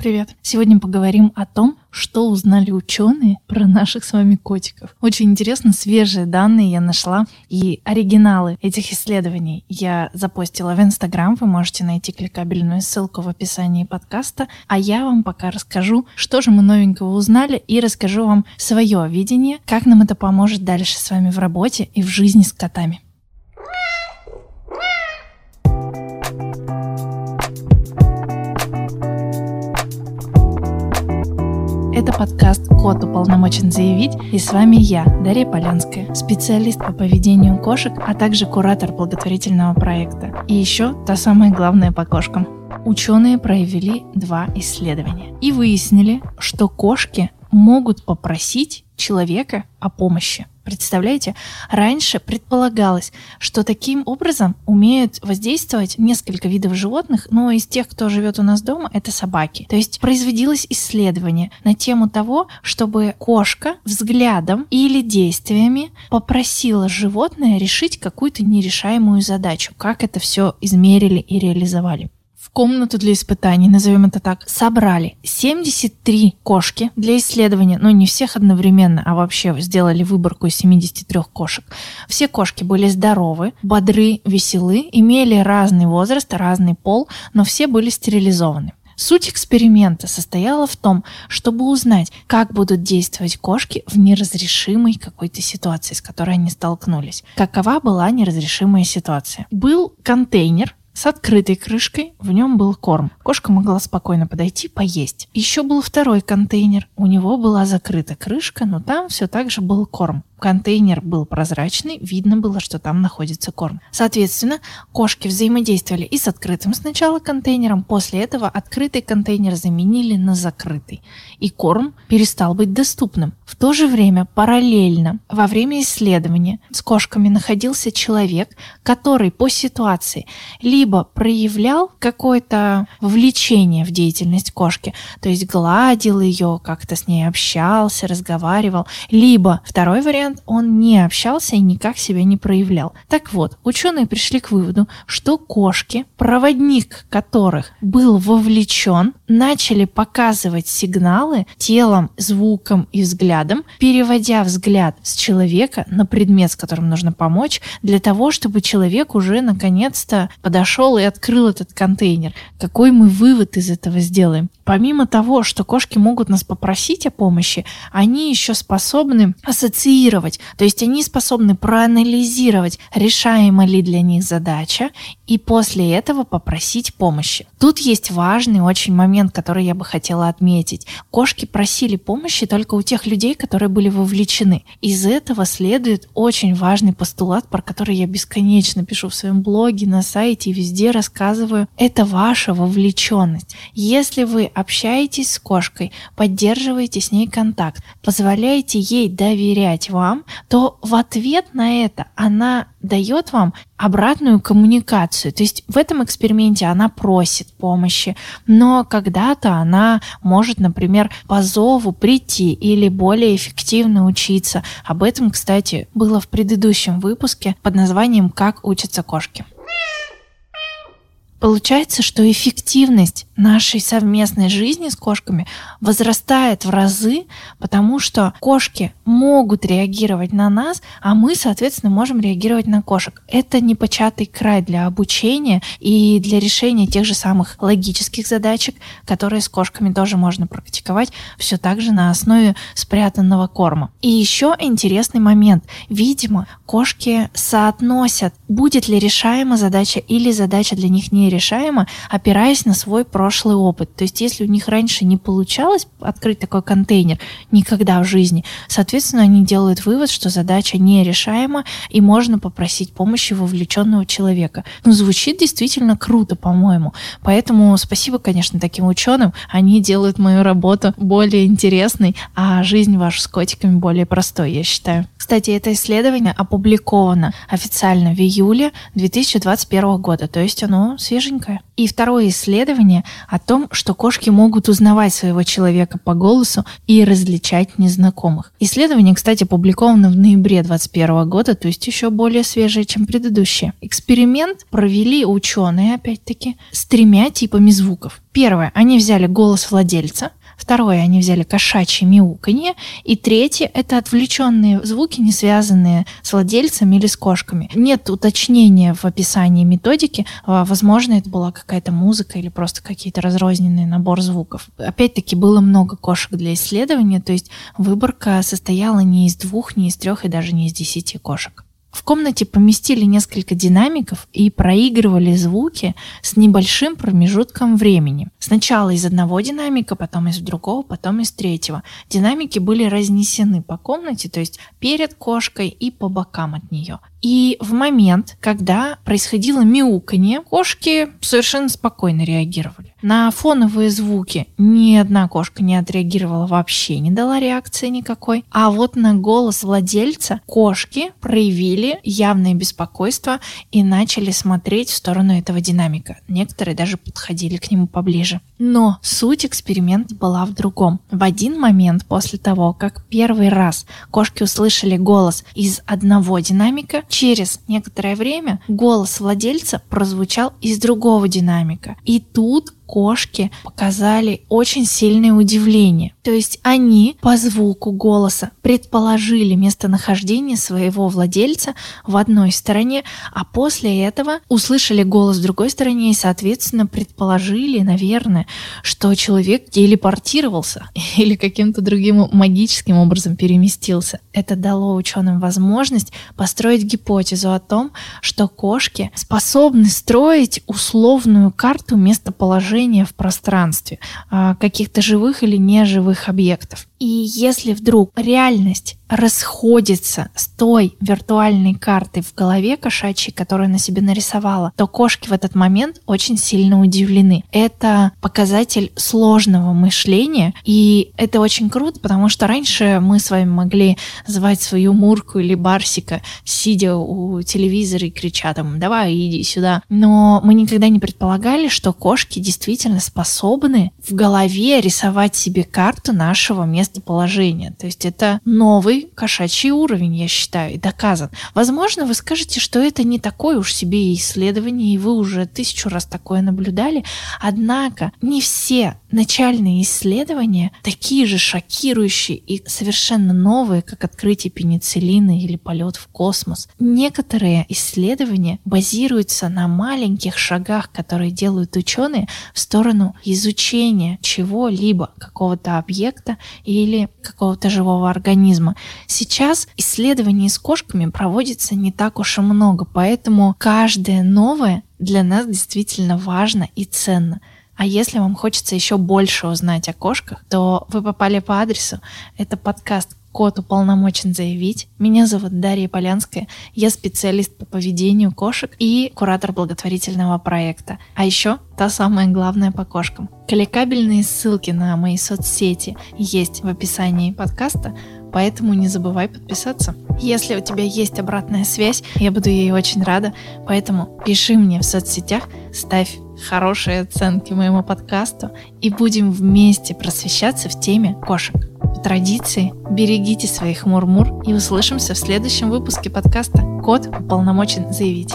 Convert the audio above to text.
Привет! Сегодня поговорим о том, что узнали ученые про наших с вами котиков. Очень интересно, свежие данные я нашла, и оригиналы этих исследований я запостила в Инстаграм. Вы можете найти кликабельную ссылку в описании подкаста. А я вам пока расскажу, что же мы новенького узнали, и расскажу вам свое видение, как нам это поможет дальше с вами в работе и в жизни с котами. Подкаст «Кот уполномочен заявить» и с вами я, Дарья Полянская, специалист по поведению кошек, а также куратор благотворительного проекта. И еще та самая главная по кошкам. Ученые провели два исследования и выяснили, что кошки могут попросить человека о помощи. Представляете, раньше предполагалось, что таким образом умеют воздействовать несколько видов животных, но из тех, кто живет у нас дома, это собаки. То есть производилось исследование на тему того, чтобы кошка взглядом или действиями попросила животное решить какую-то нерешаемую задачу. Как это все измерили и реализовали в комнату для испытаний, назовем это так, собрали 73 кошки для исследования, но не всех одновременно, а вообще сделали выборку из 73 кошек. Все кошки были здоровы, бодры, веселы, имели разный возраст, разный пол, но все были стерилизованы. Суть эксперимента состояла в том, чтобы узнать, как будут действовать кошки в неразрешимой какой-то ситуации, с которой они столкнулись. Какова была неразрешимая ситуация? Был контейнер, с открытой крышкой, в нем был корм. Кошка могла спокойно подойти поесть. Еще был второй контейнер. У него была закрыта крышка, но там все так же был корм. Контейнер был прозрачный, видно было, что там находится корм. Соответственно, кошки взаимодействовали и с открытым сначала контейнером, после этого открытый контейнер заменили на закрытый, и корм перестал быть доступным. В то же время, параллельно, во время исследования с кошками находился человек, который по ситуации либо проявлял какое-то влечение в деятельность кошки, то есть гладил ее, как-то с ней общался, разговаривал, либо второй вариант момент он не общался и никак себя не проявлял. Так вот, ученые пришли к выводу, что кошки, проводник которых был вовлечен, начали показывать сигналы телом, звуком и взглядом, переводя взгляд с человека на предмет, с которым нужно помочь, для того, чтобы человек уже наконец-то подошел и открыл этот контейнер. Какой мы вывод из этого сделаем? Помимо того, что кошки могут нас попросить о помощи, они еще способны ассоциировать анализировать. То есть они способны проанализировать, решаема ли для них задача, и после этого попросить помощи. Тут есть важный очень момент, который я бы хотела отметить. Кошки просили помощи только у тех людей, которые были вовлечены. Из этого следует очень важный постулат, про который я бесконечно пишу в своем блоге, на сайте и везде рассказываю. Это ваша вовлеченность. Если вы общаетесь с кошкой, поддерживаете с ней контакт, позволяете ей доверять вам, вам, то в ответ на это она дает вам обратную коммуникацию. То есть в этом эксперименте она просит помощи, но когда-то она может, например, по зову прийти или более эффективно учиться. Об этом, кстати, было в предыдущем выпуске под названием «Как учатся кошки». Получается, что эффективность нашей совместной жизни с кошками возрастает в разы, потому что кошки могут реагировать на нас, а мы, соответственно, можем реагировать на кошек. Это непочатый край для обучения и для решения тех же самых логических задачек, которые с кошками тоже можно практиковать все так же на основе спрятанного корма. И еще интересный момент. Видимо, кошки соотносят, будет ли решаема задача или задача для них не решаема, опираясь на свой прошлый опыт. То есть, если у них раньше не получалось открыть такой контейнер никогда в жизни, соответственно, они делают вывод, что задача нерешаема, и можно попросить помощи вовлеченного человека. Ну, звучит действительно круто, по-моему. Поэтому спасибо, конечно, таким ученым. Они делают мою работу более интересной, а жизнь вашу с котиками более простой, я считаю. Кстати, это исследование опубликовано официально в июле 2021 года, то есть оно свежее свеженькое. И второе исследование о том, что кошки могут узнавать своего человека по голосу и различать незнакомых. Исследование, кстати, опубликовано в ноябре 2021 года, то есть еще более свежее, чем предыдущее. Эксперимент провели ученые, опять-таки, с тремя типами звуков. Первое, они взяли голос владельца, Второе, они взяли кошачье мяуканье. И третье, это отвлеченные звуки, не связанные с владельцем или с кошками. Нет уточнения в описании методики. А, возможно, это была какая-то музыка или просто какие-то разрозненные набор звуков. Опять-таки, было много кошек для исследования, то есть выборка состояла не из двух, не из трех и даже не из десяти кошек. В комнате поместили несколько динамиков и проигрывали звуки с небольшим промежутком времени. Сначала из одного динамика, потом из другого, потом из третьего. Динамики были разнесены по комнате, то есть перед кошкой и по бокам от нее. И в момент, когда происходило мяуканье, кошки совершенно спокойно реагировали. На фоновые звуки ни одна кошка не отреагировала вообще, не дала реакции никакой. А вот на голос владельца кошки проявили явное беспокойство и начали смотреть в сторону этого динамика. Некоторые даже подходили к нему поближе. Но суть эксперимента была в другом. В один момент после того, как первый раз кошки услышали голос из одного динамика, через некоторое время голос владельца прозвучал из другого динамика. И тут кошки показали очень сильное удивление. То есть они по звуку голоса предположили местонахождение своего владельца в одной стороне, а после этого услышали голос в другой стороне и, соответственно, предположили, наверное, что человек телепортировался или каким-то другим магическим образом переместился. Это дало ученым возможность построить гипотезу о том, что кошки способны строить условную карту местоположения движения в пространстве а, каких-то живых или неживых объектов. И если вдруг реальность расходится с той виртуальной картой в голове кошачьей, которую она себе нарисовала, то кошки в этот момент очень сильно удивлены. Это показатель сложного мышления, и это очень круто, потому что раньше мы с вами могли звать свою Мурку или Барсика, сидя у телевизора и крича там «давай, иди сюда». Но мы никогда не предполагали, что кошки действительно способны в голове рисовать себе карту нашего местоположения. То есть это новый кошачий уровень, я считаю, и доказан. Возможно, вы скажете, что это не такое уж себе исследование, и вы уже тысячу раз такое наблюдали. Однако не все начальные исследования такие же шокирующие и совершенно новые, как открытие пенициллина или полет в космос. Некоторые исследования базируются на маленьких шагах, которые делают ученые в сторону изучения чего-либо, какого-то объекта или какого-то живого организма. Сейчас исследований с кошками проводится не так уж и много, поэтому каждое новое для нас действительно важно и ценно. А если вам хочется еще больше узнать о кошках, то вы попали по адресу. Это подкаст Кот уполномочен заявить. Меня зовут Дарья Полянская. Я специалист по поведению кошек и куратор благотворительного проекта. А еще та самая главная по кошкам. Коллекабельные ссылки на мои соцсети есть в описании подкаста, поэтому не забывай подписаться. Если у тебя есть обратная связь, я буду ей очень рада, поэтому пиши мне в соцсетях, ставь хорошие оценки моему подкасту и будем вместе просвещаться в теме кошек. По традиции, берегите своих мурмур и услышимся в следующем выпуске подкаста «Кот уполномочен заявить».